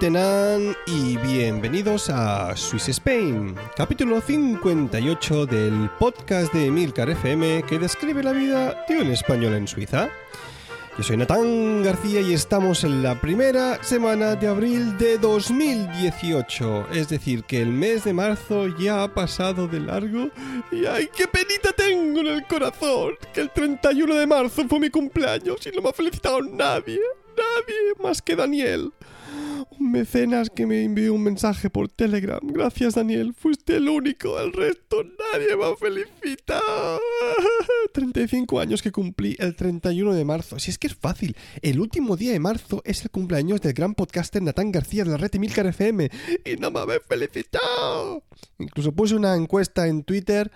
Tenan y bienvenidos a Swiss Spain, capítulo 58 del podcast de Milcar FM que describe la vida de un español en Suiza. Yo soy Natán García y estamos en la primera semana de abril de 2018. Es decir, que el mes de marzo ya ha pasado de largo y ¡ay, qué penita tengo en el corazón! Que el 31 de marzo fue mi cumpleaños y no me ha felicitado nadie, nadie más que Daniel. Un mecenas que me envió un mensaje por Telegram. Gracias, Daniel. Fuiste el único. El resto nadie me ha felicitado. 35 años que cumplí el 31 de marzo. Si es que es fácil. El último día de marzo es el cumpleaños del gran podcaster Natán García de la red de Milcar FM. Y no me habéis felicitado. Incluso puse una encuesta en Twitter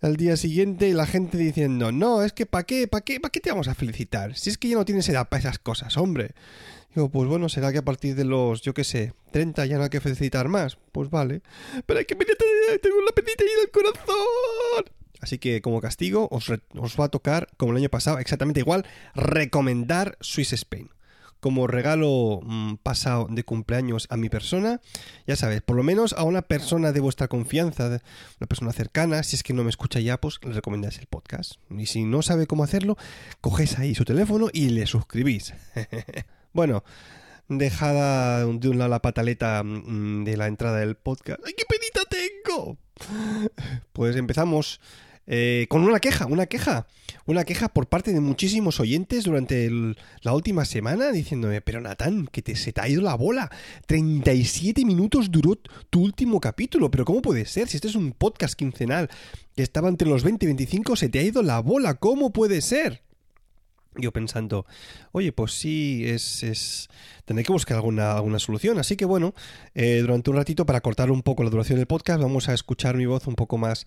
al día siguiente y la gente diciendo, no, es que ¿para qué? ¿Para qué? ¿Para qué te vamos a felicitar? Si es que ya no tienes edad para esas cosas, hombre. Digo, pues bueno, será que a partir de los, yo qué sé, 30 ya no hay que felicitar más. Pues vale. Pero hay que tengo la penita ahí del corazón. Así que como castigo os, os va a tocar, como el año pasado, exactamente igual, recomendar Swiss Spain como regalo mmm, pasado de cumpleaños a mi persona, ya sabes, por lo menos a una persona de vuestra confianza, una persona cercana, si es que no me escucha ya, pues le recomendáis el podcast. Y si no sabe cómo hacerlo, cogéis ahí su teléfono y le suscribís. bueno, dejada de un lado la pataleta mmm, de la entrada del podcast. ¡Ay, qué penita tengo! Pues empezamos eh, con una queja, una queja, una queja por parte de muchísimos oyentes durante la última semana diciéndome, pero Natán, que te, se te ha ido la bola, 37 minutos duró tu último capítulo, pero ¿cómo puede ser? Si este es un podcast quincenal que estaba entre los 20 y 25, se te ha ido la bola, ¿cómo puede ser? Yo pensando, oye, pues sí, es, es... tendré que buscar alguna, alguna solución. Así que bueno, eh, durante un ratito, para cortar un poco la duración del podcast, vamos a escuchar mi voz un poco más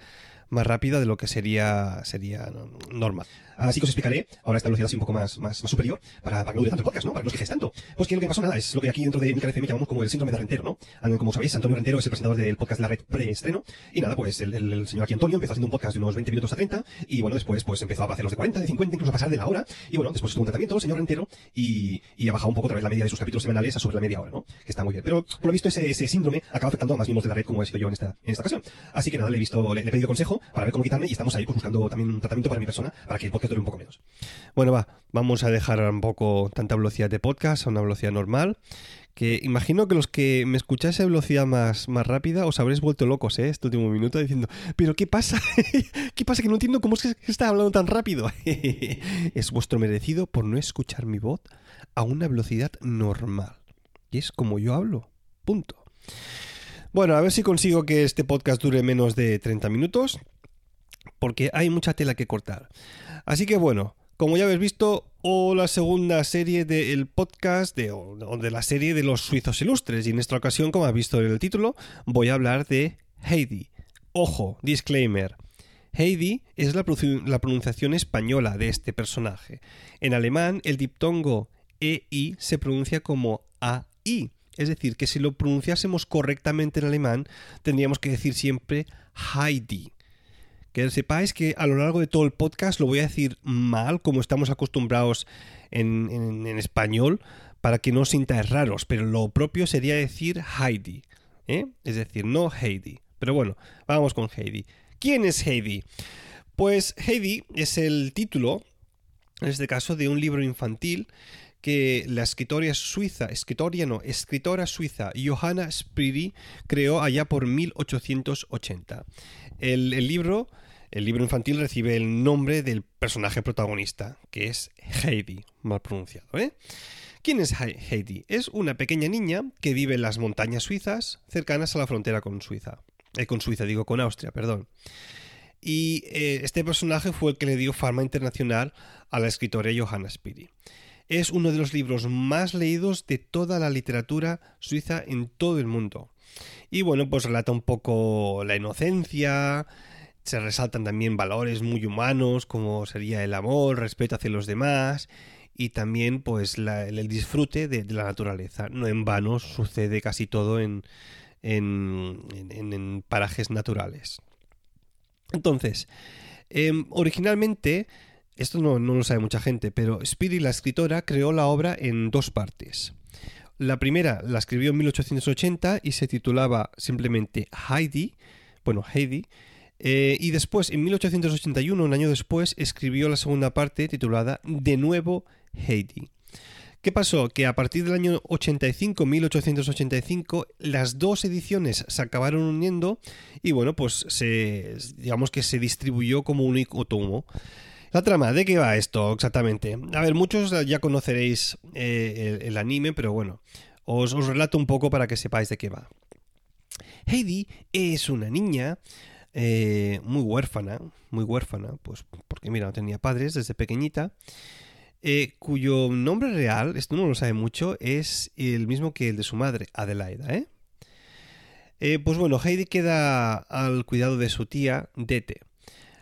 más rápida de lo que sería, sería normal. Así que os explicaré ahora esta velocidad así un poco más, más, más superior para, para que no dure tanto el podcast, ¿no? Para que no os quejéis tanto. Pues que lo que pasó nada es lo que aquí dentro de mi FM llamamos como el síndrome de Rentero, ¿no? Como sabéis, Antonio Rentero es el presentador del podcast de la red preestreno. Y nada, pues el, el, el, señor aquí Antonio empezó haciendo un podcast de unos 20 minutos a 30 y bueno, después pues empezó a hacer los de 40, de 50, incluso a pasar de la hora. Y bueno, después estuvo un tratamiento el señor Rentero y, y ha bajado un poco otra vez la media de sus capítulos semanales a sobre la media hora, ¿no? Que está muy bien. Pero por lo visto ese, ese síndrome acaba afectando a más miembros de la red como he sido yo en esta, en esta ocasión. Así que nada, le he visto, le, le he pedido consejo para ver cómo quitarme y estamos ahí pues, buscando también un tratamiento para mi persona para que el podcast Bueno, va, vamos a dejar un poco tanta velocidad de podcast a una velocidad normal. Que imagino que los que me escucháis a velocidad más, más rápida os habréis vuelto locos, ¿eh? Este último minuto diciendo, ¿pero qué pasa? ¿Qué pasa? Que no entiendo cómo es que está hablando tan rápido. es vuestro merecido por no escuchar mi voz a una velocidad normal. Y es como yo hablo. Punto. Bueno, a ver si consigo que este podcast dure menos de 30 minutos porque hay mucha tela que cortar. Así que bueno, como ya habéis visto, o la segunda serie del podcast de, o de la serie de los suizos ilustres. Y en esta ocasión, como habéis visto en el título, voy a hablar de Heidi. Ojo, disclaimer. Heidi es la, la pronunciación española de este personaje. En alemán, el diptongo EI se pronuncia como AI. Es decir, que si lo pronunciásemos correctamente en alemán, tendríamos que decir siempre Heidi. Que sepáis que a lo largo de todo el podcast lo voy a decir mal, como estamos acostumbrados en, en, español, para que no os sintáis raros, pero lo propio sería decir Heidi, ¿eh? es decir, no Heidi. Pero bueno, vamos con Heidi. ¿Quién es Heidi? Pues Heidi es el título, en este caso, de un libro infantil que la escritora suiza, escritora no, escritora suiza Johanna Spriri creó allá por 1880. El, el libro El libro infantil recibe el nombre del personaje protagonista, que es Heidi, mal pronunciado, ¿eh? ¿Quién es Heidi? Es una pequeña niña que vive en las montañas suizas cercanas a la frontera con Suiza. Eh, con Suiza, digo, con Austria, perdón. Y eh, este personaje fue el que le dio fama internacional a la escritora Johanna Spiri. Es uno de los libros más leídos de toda la literatura suiza en todo el mundo. Y bueno, pues relata un poco la inocencia, se resaltan también valores muy humanos como sería el amor, respeto hacia los demás y también pues el disfrute de, la naturaleza. No en vano sucede casi todo en, en, parajes naturales. Entonces, em, originalmente, esto no, no, lo sabe mucha gente, pero Spiri, la escritora, creó la obra en dos partes. La primera la escribió en 1880 y se titulaba simplemente Heidi, bueno, Heidi, eh, y después, en 1881, un año después, escribió la segunda parte titulada De nuevo Heidi. ¿Qué pasó? Que a partir del año 85, 1885, las dos ediciones se acabaron uniendo y bueno, pues se, digamos que se distribuyó como un único tomo. La trama, ¿de qué va esto exactamente? A ver, muchos ya conoceréis eh, el, anime, pero bueno, os, relato un poco para que sepáis de qué va. Heidi es una niña eh, muy huérfana, muy huérfana, pues porque mira, no tenía padres desde pequeñita, eh, cuyo nombre real, esto no lo sabe mucho, es el mismo que el de su madre, Adelaida, pues bueno, Heidi queda al cuidado de su tía, Dete.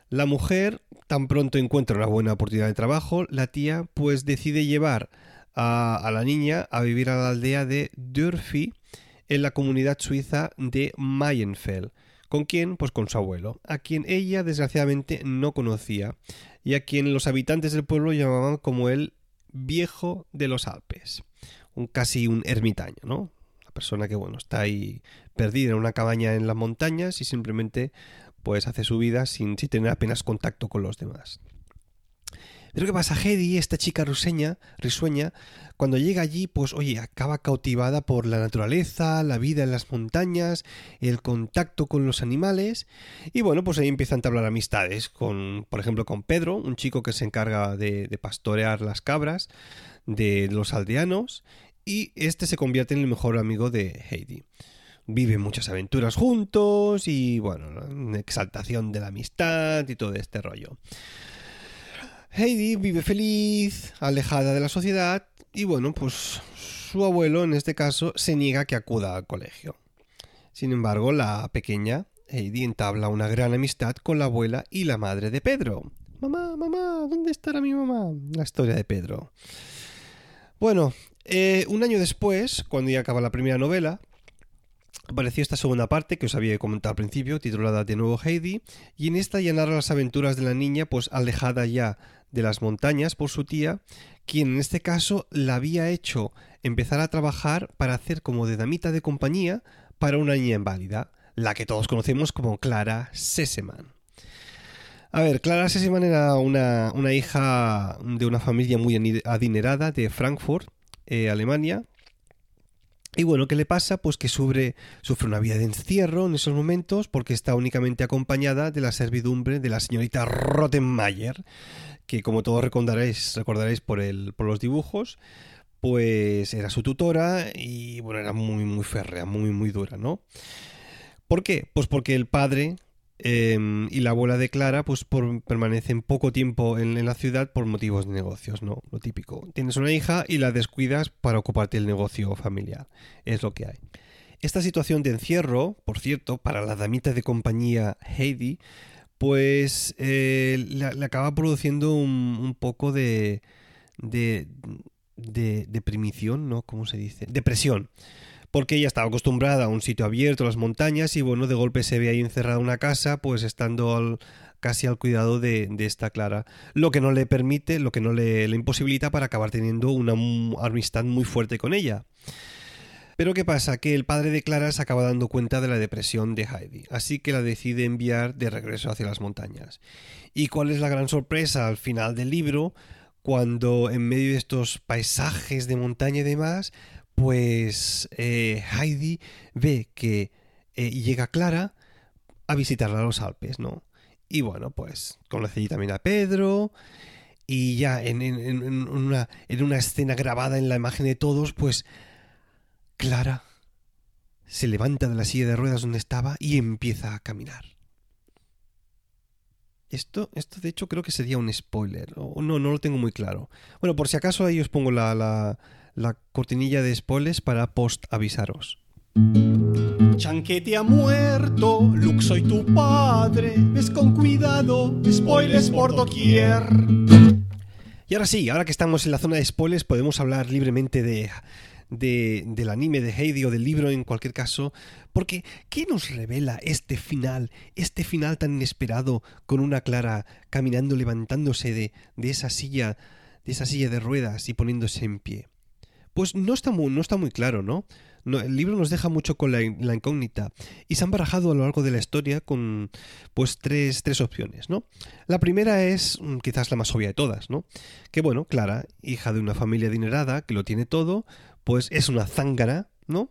La mujer tan pronto encuentra una buena oportunidad de trabajo, la tía pues decide llevar a, la niña a vivir a la aldea de Dörfi en la comunidad suiza de Mayenfeld ¿Con quién? Pues con su abuelo, a quien ella desgraciadamente no conocía y a quien los habitantes del pueblo llamaban como el viejo de los Alpes, un casi un ermitaño, ¿no? Persona que bueno, está ahí perdida en una cabaña en las montañas y simplemente pues hace su vida sin, sin tener apenas contacto con los demás. Pero ¿qué pasa? Hedy, esta chica ruseña, risueña, cuando llega allí, pues oye, acaba cautivada por la naturaleza, la vida en las montañas, el contacto con los animales, y bueno, pues ahí empieza a entablar amistades con, por ejemplo, con Pedro, un chico que se encarga de, pastorear las cabras de los aldeanos, y este se convierte en el mejor amigo de Heidi viven muchas aventuras juntos y bueno, exaltación de la amistad y todo este rollo. Heidi vive feliz, alejada de la sociedad, y bueno, pues su abuelo en este caso se niega que acuda al colegio. Sin embargo, la pequeña Heidi entabla una gran amistad con la abuela y la madre de Pedro. Mamá, mamá, ¿dónde estará mi mamá? La historia de Pedro. Bueno, eh, un año después, cuando ya acaba la primera novela, apareció esta segunda parte que os había comentado al principio, titulada de nuevo Heidi, y en esta ya narra las aventuras de la niña, pues alejada ya de las montañas por su tía, quien en este caso la había hecho empezar a trabajar para hacer como de damita de compañía para una niña inválida, la que todos conocemos como Clara Seseman. A ver, Clara Seseman era una, hija de una familia muy adinerada de Frankfurt, eh, Alemania, y bueno, ¿qué le pasa? Pues que sufre, sufre una vida de encierro en esos momentos porque está únicamente acompañada de la servidumbre de la señorita Rottenmeier, que como todos recordaréis, recordaréis por, el, por los dibujos, pues era su tutora y bueno, era muy, muy férrea, muy, muy dura, ¿no? ¿Por qué? Pues porque el padre em, y la abuela de Clara pues permanecen poco tiempo en, la ciudad por motivos de negocios, ¿no? Lo típico. Tienes una hija y la descuidas para ocuparte el negocio familiar. Es lo que hay. Esta situación de encierro, por cierto, para la damita de compañía Heidi, pues eh, le, acaba produciendo un, poco de, de, de deprimición, ¿no? ¿Cómo se dice? Depresión. Porque ella estaba acostumbrada a un sitio abierto, las montañas, y bueno, de golpe se ve ahí encerrada en una casa, pues estando casi al cuidado de, de, esta Clara. Lo que no le permite, lo que no le, le imposibilita para acabar teniendo una amistad muy fuerte con ella. Pero ¿qué pasa? Que el padre de Clara se acaba dando cuenta de la depresión de Heidi, así que la decide enviar de regreso hacia las montañas. ¿Y cuál es la gran sorpresa al final del libro? Cuando en medio de estos paisajes de montaña y demás, pues eh, Heidi ve que eh, llega Clara a visitarla a los Alpes, ¿no? Y bueno, pues conoce allí también a Pedro. Y ya en una escena grabada en la imagen de todos, pues Clara se levanta de la silla de ruedas donde estaba y empieza a caminar. Esto, esto de hecho creo que sería un spoiler. O no, no lo tengo muy claro. Bueno, por si acaso ahí os pongo la, la, la cortinilla de spoilers para post avisaros. Chanquete ha muerto, Luke soy tu padre. Ves con cuidado, spoilers por doquier. Y ahora sí, ahora que estamos en la zona de spoilers, podemos hablar libremente de, de- del anime de Heidi o del libro en cualquier caso, porque ¿qué nos revela este final, este final tan inesperado con una Clara caminando, levantándose de, de esa silla, de esa silla de ruedas y poniéndose en pie? Pues no está muy, no está muy claro, ¿no? El libro nos deja mucho con la incógnita y se han barajado a lo largo de la historia con pues tres, tres opciones, ¿no? La primera es mm, quizás la más obvia de todas, ¿no? Que bueno, Clara, hija de una familia adinerada que lo tiene todo, pues es una zángara, ¿no?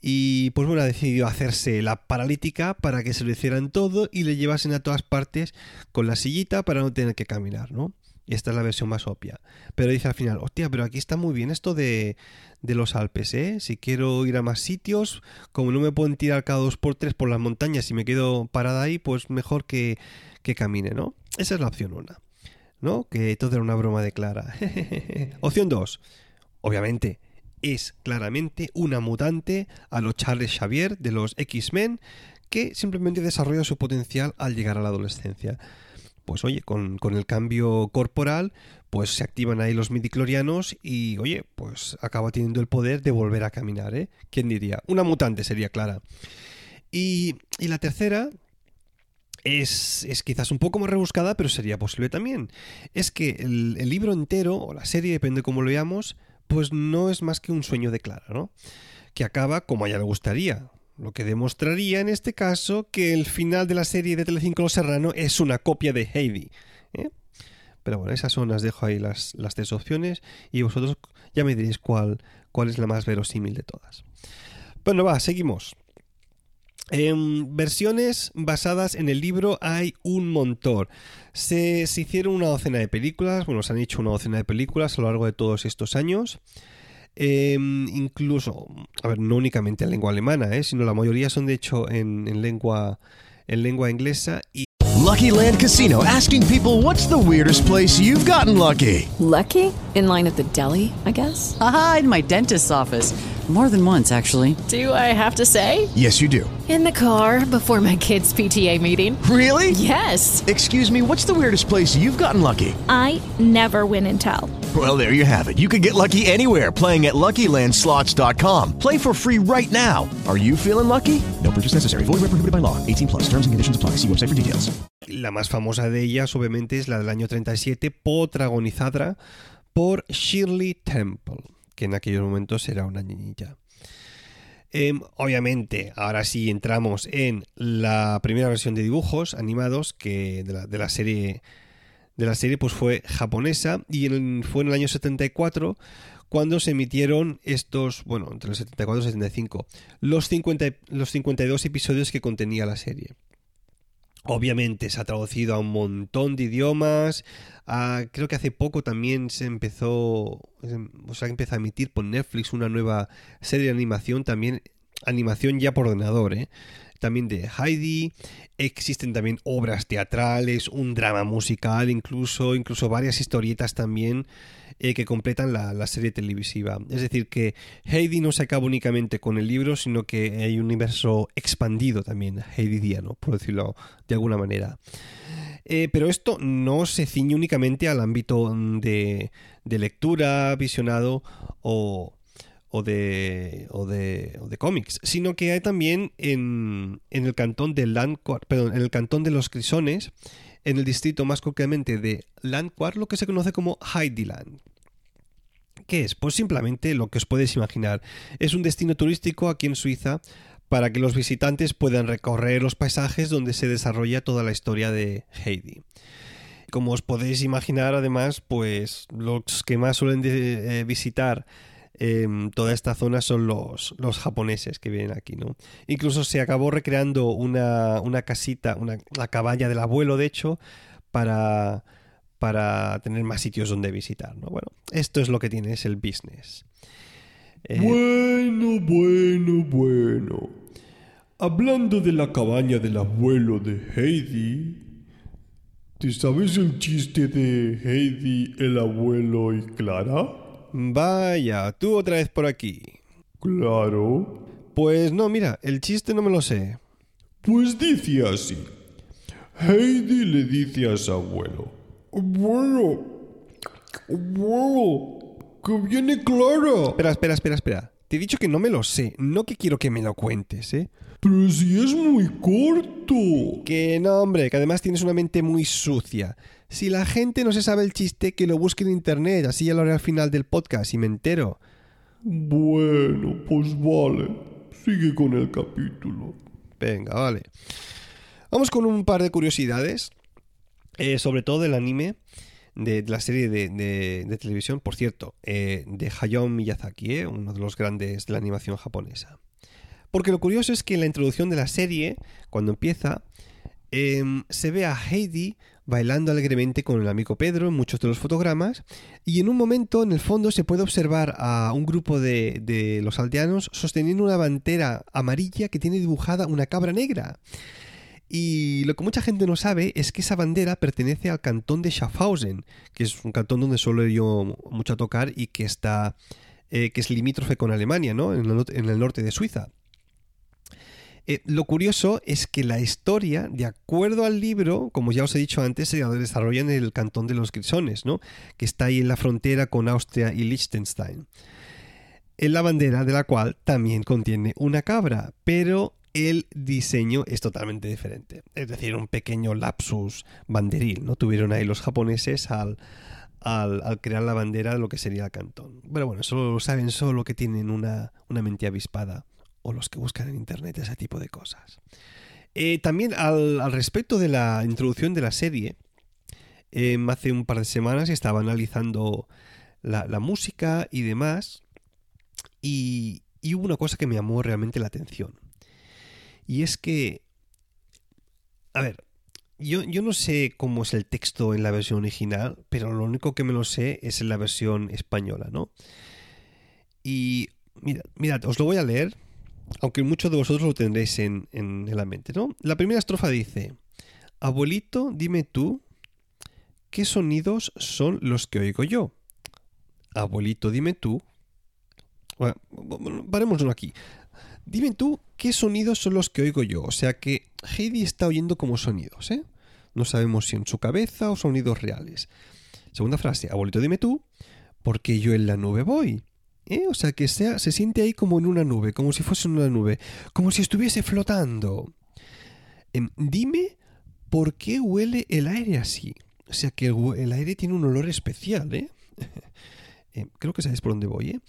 Y pues bueno, ha decidido hacerse la paralítica para que se lo hicieran todo y le llevasen a todas partes con la sillita para no tener que caminar, ¿no? Y esta es la versión más obvia. Pero dice al final, hostia, pero aquí está muy bien esto de, los Alpes, ¿eh? Si quiero ir a más sitios, como no me pueden tirar cada dos por tres por las montañas y me quedo parada ahí, pues mejor que, que camine, ¿no? Esa es la opción una, ¿no? Que todo era una broma de Clara. opción dos, obviamente, es claramente una mutante a los Charles Xavier de los X-Men que simplemente desarrolla su potencial al llegar a la adolescencia pues oye, con, con el cambio corporal, pues se activan ahí los midiclorianos y oye, pues acaba teniendo el poder de volver a caminar, ¿eh? ¿Quién diría? Una mutante sería clara. Y, y la tercera es, es quizás un poco más rebuscada, pero sería posible también. Es que el, el libro entero, o la serie, depende cómo lo veamos, pues no es más que un sueño de Clara, ¿no? Que acaba como a ella le gustaría, lo que demostraría en este caso que el final de la serie de Telecinco Los Serrano es una copia de Heidi. ¿eh? Pero bueno, esas son las dejo ahí las, las tres opciones y vosotros ya me diréis cuál, cuál es la más verosímil de todas. Bueno, va, seguimos. En versiones basadas en el libro hay un montón. Se, se hicieron una docena de películas, bueno, se han hecho una docena de películas a lo largo de todos estos años. Eh, incluso, a ver, no únicamente en lengua alemana, ¿eh? sino la mayoría son de hecho en, en lengua en lengua inglesa y Lucky Land Casino asking people what's the weirdest place you've gotten lucky? Lucky? In line at the deli, I guess? Aha, in my dentist's office. More than once, actually. Do I have to say? Yes, you do. In the car before my kids' PTA meeting. Really? Yes. Excuse me, what's the weirdest place you've gotten lucky? I never win and tell. Well, there you have it. You can get lucky anywhere playing at LuckyLandSlots.com. Play for free right now. Are you feeling lucky? No purchase necessary. Void where prohibited by law. 18 plus. Terms and conditions apply. See website for details. la más famosa de ellas obviamente es la del año 37, protagonizada por Shirley Temple, que en aquellos momentos era una niñilla. Em, obviamente, ahora sí entramos en la primera versión de dibujos animados que de la, serie de la serie pues fue japonesa y fue en el año 74 cuando se emitieron estos, bueno, entre el 74 y el 75, los, 50, los 52 episodios que contenía la serie. Obviamente se ha traducido a un montón de idiomas. creo que hace poco también se empezó, o sea, empezó a emitir por Netflix una nueva serie de animación, también animación ya por ordenador, ¿eh? También de Heidi. Existen también obras teatrales, un drama musical, incluso, incluso varias historietas también eh, que completan la, la serie televisiva. Es decir, que Heidi no se acaba únicamente con el libro, sino que hay un universo expandido también, heididiano, por decirlo de alguna manera. Eh, pero esto no se ciñe únicamente al ámbito de, de lectura, visionado o, o de, o de, o de cómics, sino que hay también en, en el cantón de Landquart, perdón, en el cantón de los Crisones, en el distrito más concretamente de Landquart, lo que se conoce como Heidiland. ¿Qué es? Pues simplemente lo que os podéis imaginar. Es un destino turístico aquí en Suiza para que los visitantes puedan recorrer los paisajes donde se desarrolla toda la historia de Heidi. Como os podéis imaginar, además, pues los que más suelen eh, visitar em, toda esta zona son los, los japoneses que vienen aquí, ¿no? Incluso se acabó recreando una, una casita, una, la cabaña del abuelo, de hecho, para, para tener más sitios donde visitar, ¿no? Bueno, esto es lo que tiene, es el business. Eh, Bueno, bueno, bueno. Hablando de la cabaña del abuelo de Heidi, ¿te sabes el chiste de Heidi, el abuelo y Clara? Vaya, tú otra vez por aquí. Claro. Pues no, mira, el chiste no me lo sé. Pues dice así. Heidi le dice a su abuelo, Abuelo, abuelo, que viene Clara. Espera, espera, espera, espera. Te he dicho que no me lo sé, no que quiero que me lo cuentes, ¿eh? Pero si es muy corto. Que no, hombre, que además tienes una mente muy sucia. Si la gente no se sabe el chiste, que lo busque en internet, así ya lo haré al final del podcast y me entero. Bueno, pues vale. Sigue con el capítulo. Venga, vale. Vamos con un par de curiosidades, eh, sobre todo del anime, de, de la serie de, de- de televisión, por cierto, eh, de Hayao Miyazaki, eh, uno de los grandes de la animación japonesa. Porque lo curioso es que en la introducción de la serie, cuando empieza, em, se ve a Heidi bailando alegremente con el amigo Pedro en muchos de los fotogramas y en un momento en el fondo se puede observar a un grupo de, los aldeanos sosteniendo una bandera amarilla que tiene dibujada una cabra negra. Y lo que mucha gente no sabe es que esa bandera pertenece al cantón de Schaffhausen, que es un cantón donde suelo yo mucho a tocar y que está eh, que es limítrofe con Alemania, ¿no? En el norte de Suiza. Eh, lo curioso es que la historia, de acuerdo al libro, como ya os he dicho antes, se desarrolla en el cantón de los Grisones, ¿no? que está ahí en la frontera con Austria y Liechtenstein. En la bandera de la cual también contiene una cabra, pero el diseño es totalmente diferente. Es decir, un pequeño lapsus banderil, ¿no? Tuvieron ahí los japoneses al, al, crear la bandera de lo que sería el cantón. Pero bueno, eso lo saben solo que tienen una, una mente avispada o los que buscan en internet ese tipo de cosas. Eh, también al, respecto de la introducción de la serie, eh, hace un par de semanas estaba analizando la, música y demás, y, hubo una cosa que me llamó realmente la atención. Y es que, a ver, yo, yo no sé cómo es el texto en la versión original, pero lo único que me lo sé es en la versión española, ¿no? Y mirad, mirad, os lo voy a leer, aunque muchos de vosotros lo tendréis en, en, la mente, ¿no? La primera estrofa dice, Abuelito, dime tú, ¿qué sonidos son los que oigo yo? Abuelito, dime tú. Bueno, parémoslo aquí. Dime tú qué sonidos son los que oigo yo. O sea que Heidi está oyendo como sonidos, ¿eh? No sabemos si en su cabeza o sonidos reales. Segunda frase, abuelito, dime tú, ¿por qué yo en la nube voy? ¿Eh? O sea que sea, se siente ahí como en una nube, como si fuese una nube, como si estuviese flotando. Em, dime por qué huele el aire así. O sea que el, aire tiene un olor especial, ¿eh? Em, creo que sabes por dónde voy, ¿eh?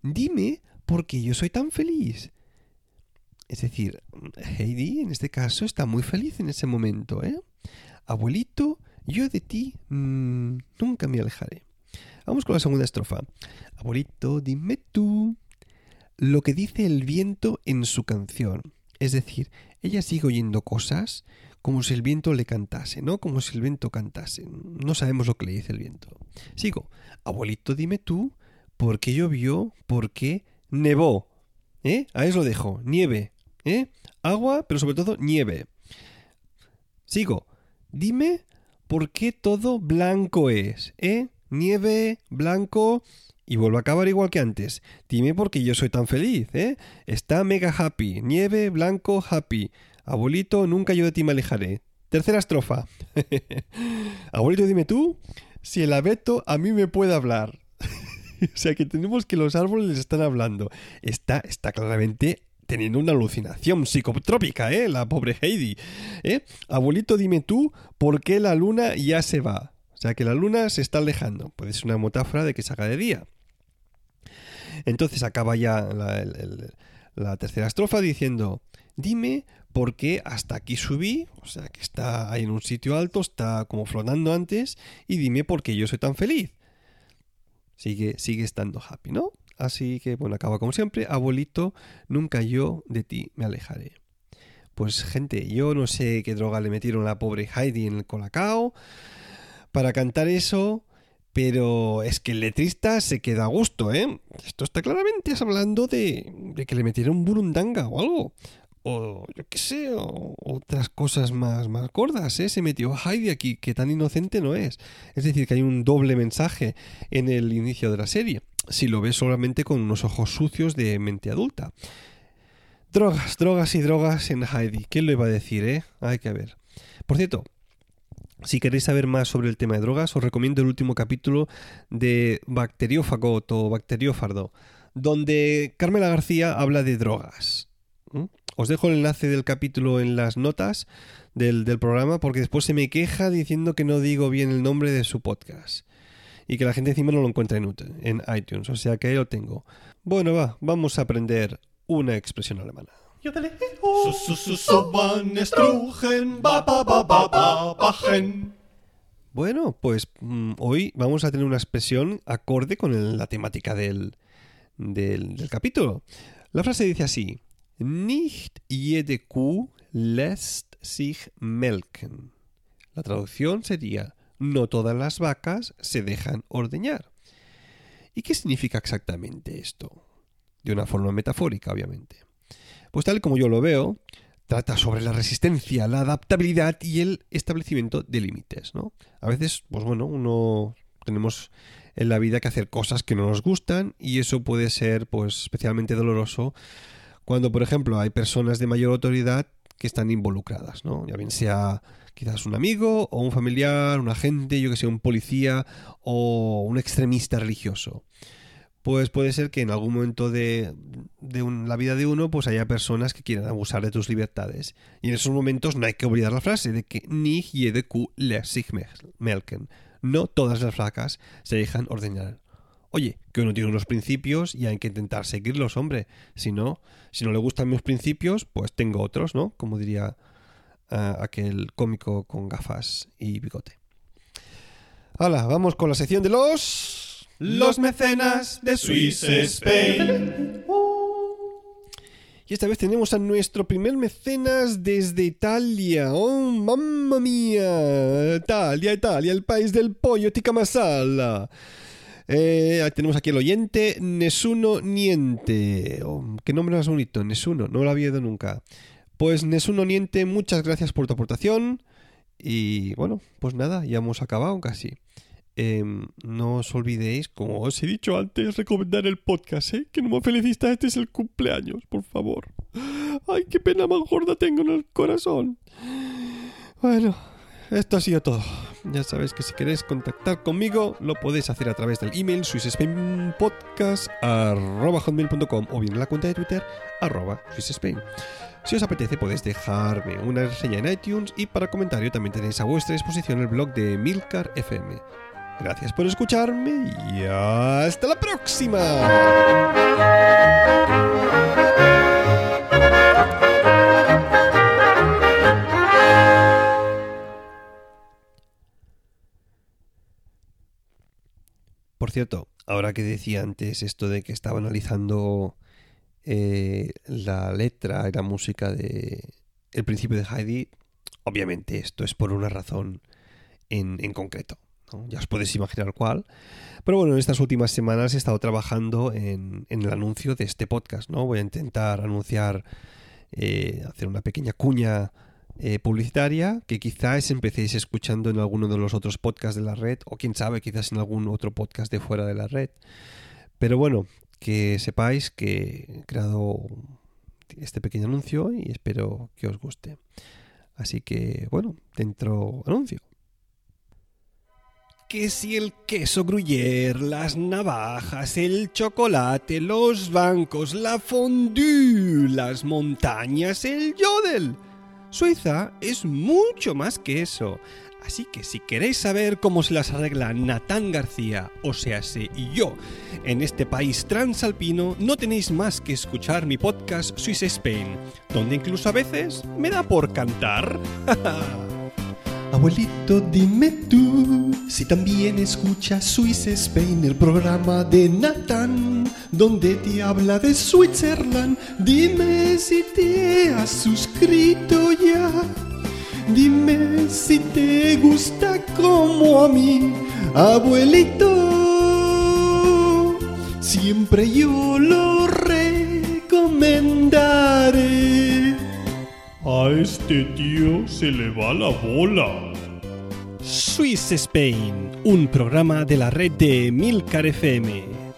Dime por qué yo soy tan feliz. Es decir, Heidi en este caso está muy feliz en ese momento, ¿eh? Abuelito, yo de ti mmm, nunca me alejaré. Vamos con la segunda estrofa. Abuelito, dime tú lo que dice el viento en su canción. Es decir, ella sigue oyendo cosas como si el viento le cantase, ¿no? Como si el viento cantase. No sabemos lo que le dice el viento. Sigo. Abuelito, dime tú por qué llovió, por qué nevó. ¿Eh? Ahí os lo dejo. Nieve. ¿Eh? Agua, pero sobre todo nieve. Sigo. Dime por qué todo blanco es. ¿Eh? Nieve, blanco. Y vuelvo a acabar igual que antes. Dime por qué yo soy tan feliz, ¿eh? Está mega happy. Nieve, blanco, happy. Abuelito, nunca yo de ti me alejaré. Tercera estrofa. Abuelito, dime tú si el abeto a mí me puede hablar. o sea que tenemos que los árboles les están hablando. Está, está claramente teniendo una alucinación psicotrópica, ¿eh? La pobre Heidi. ¿eh? Abuelito, dime tú por qué la luna ya se va. Sea que la luna se está alejando. Puede ser una metáfora de que se haga de día. Entonces acaba ya la tercera estrofa diciendo, dime por qué hasta aquí subí, o sea que está ahí en un sitio alto, está como flotando antes, y dime por qué yo soy tan feliz. Sigue, sigue estando happy, ¿no? Así que, bueno, acaba como siempre. Abuelito, nunca yo de ti me alejaré. Pues gente, yo no sé qué droga le metieron a la pobre Heidi en el colacao para cantar eso, pero es que el letrista se queda a gusto, ¿eh? Esto está claramente hablando de, que le metieron un burundanga o algo. O yo qué sé, o otras cosas más, más gordas, ¿eh? Se metió Heidi aquí, que tan inocente no es. Es decir, que hay un doble mensaje en el inicio de la serie, si lo ves solamente con unos ojos sucios de mente adulta. Drogas, drogas y drogas en Heidi. ¿Quién lo iba a decir, eh? Hay que ver. Por cierto, si queréis saber más sobre el tema de drogas, os recomiendo el último capítulo de Bacteriófago o Bacteriófardo, donde Carmela García habla de drogas. Os dejo el enlace del capítulo en las notas del, del, programa porque después se me queja diciendo que no digo bien el nombre de su podcast y que la gente encima no lo encuentra en, en iTunes, o sea que ahí lo tengo. Bueno, va, vamos a aprender una expresión alemana. Bueno, pues mm, hoy vamos a tener una expresión acorde con el- la temática del, del, del capítulo. La frase dice así: Nicht jede Kuh lässt sich melken. La traducción sería: No todas las vacas se dejan ordeñar. ¿Y qué significa exactamente esto? De una forma metafórica, obviamente. Pues tal como yo lo veo, trata sobre la resistencia, la adaptabilidad y el establecimiento de límites, ¿no? A veces, pues bueno, uno tenemos en la vida que hacer cosas que no nos gustan y eso puede ser pues especialmente doloroso cuando, por ejemplo, hay personas de mayor autoridad que están involucradas, ¿no? Ya bien sea quizás un amigo o un familiar, un agente, yo que sé, un policía o un extremista religioso pues puede ser que en algún momento de, de un- la vida de uno pues haya personas que quieran abusar de tus libertades. Y en esos momentos no hay que olvidar la frase de que ni jede lässt sich melken. No todas las vacas se dejan ordeñar. Oye, que uno tiene unos principios y hay que intentar seguirlos, hombre. Si no, si no le gustan mis principios, pues tengo otros, ¿no? Como diría ah, aquel cómico con gafas y bigote. Hala, vamos con la sección de los... Los mecenas de Swiss Spain. Y esta vez tenemos a nuestro primer mecenas desde Italia. ¡Oh, mamma mía! Italia, Italia, el país del pollo tikka masala. Eh, tenemos aquí el oyente Nesuno Niente. Oh, ¿Qué nombre más bonito? Nesuno, no lo había oído nunca. Pues Nesuno Niente, muchas gracias por tu aportación. Y bueno, pues nada, ya hemos acabado casi. Em, no os olvidéis, como os he dicho antes, recomendar el podcast, ¿eh? Que no me felicita, este es el cumpleaños, por favor. Ay, qué pena más gorda tengo en el corazón. Bueno, esto ha sido todo. Ya sabéis que si queréis contactar conmigo, lo podéis hacer a través del email swissspainpodcast.com o bien en la cuenta de Twitter arroba swissspain. Si os apetece podéis dejarme una reseña en iTunes y para comentario también tenéis a vuestra disposición el blog de Milcar FM. Gracias por escucharme y hasta la próxima. Por cierto, ahora que decía antes esto de que estaba analizando eh, la letra y la música de El principio de Heidi, obviamente esto es por una razón en concreto. Ya os podéis imaginar cuál. Pero bueno, en estas últimas semanas he estado trabajando en, en el anuncio de este podcast. ¿no? Voy a intentar anunciar, eh, hacer una pequeña cuña eh, publicitaria que quizás empecéis escuchando en alguno de los otros podcasts de la red o quién sabe, quizás en algún otro podcast de fuera de la red. Pero bueno, que sepáis que he creado este pequeño anuncio y espero que os guste. Así que bueno, dentro anuncio. Que si el queso gruyère, las navajas, el chocolate, los bancos, la fondue, las montañas, el yodel. Suiza es mucho más que eso. Así que si queréis saber cómo se las arregla Natán García, o sea, se y yo, en este país transalpino, no tenéis más que escuchar mi podcast Swiss Spain, donde incluso a veces me da por cantar. Abuelito, dime tú si también escuchas Swiss Spain, el programa de Nathan, donde te habla de Switzerland. Dime si te has suscrito ya. Dime si te gusta como a mí, abuelito. Siempre yo lo recomendaré. A este tío se le va la bola. Swiss Spain, un programa de la red de Milcar FM.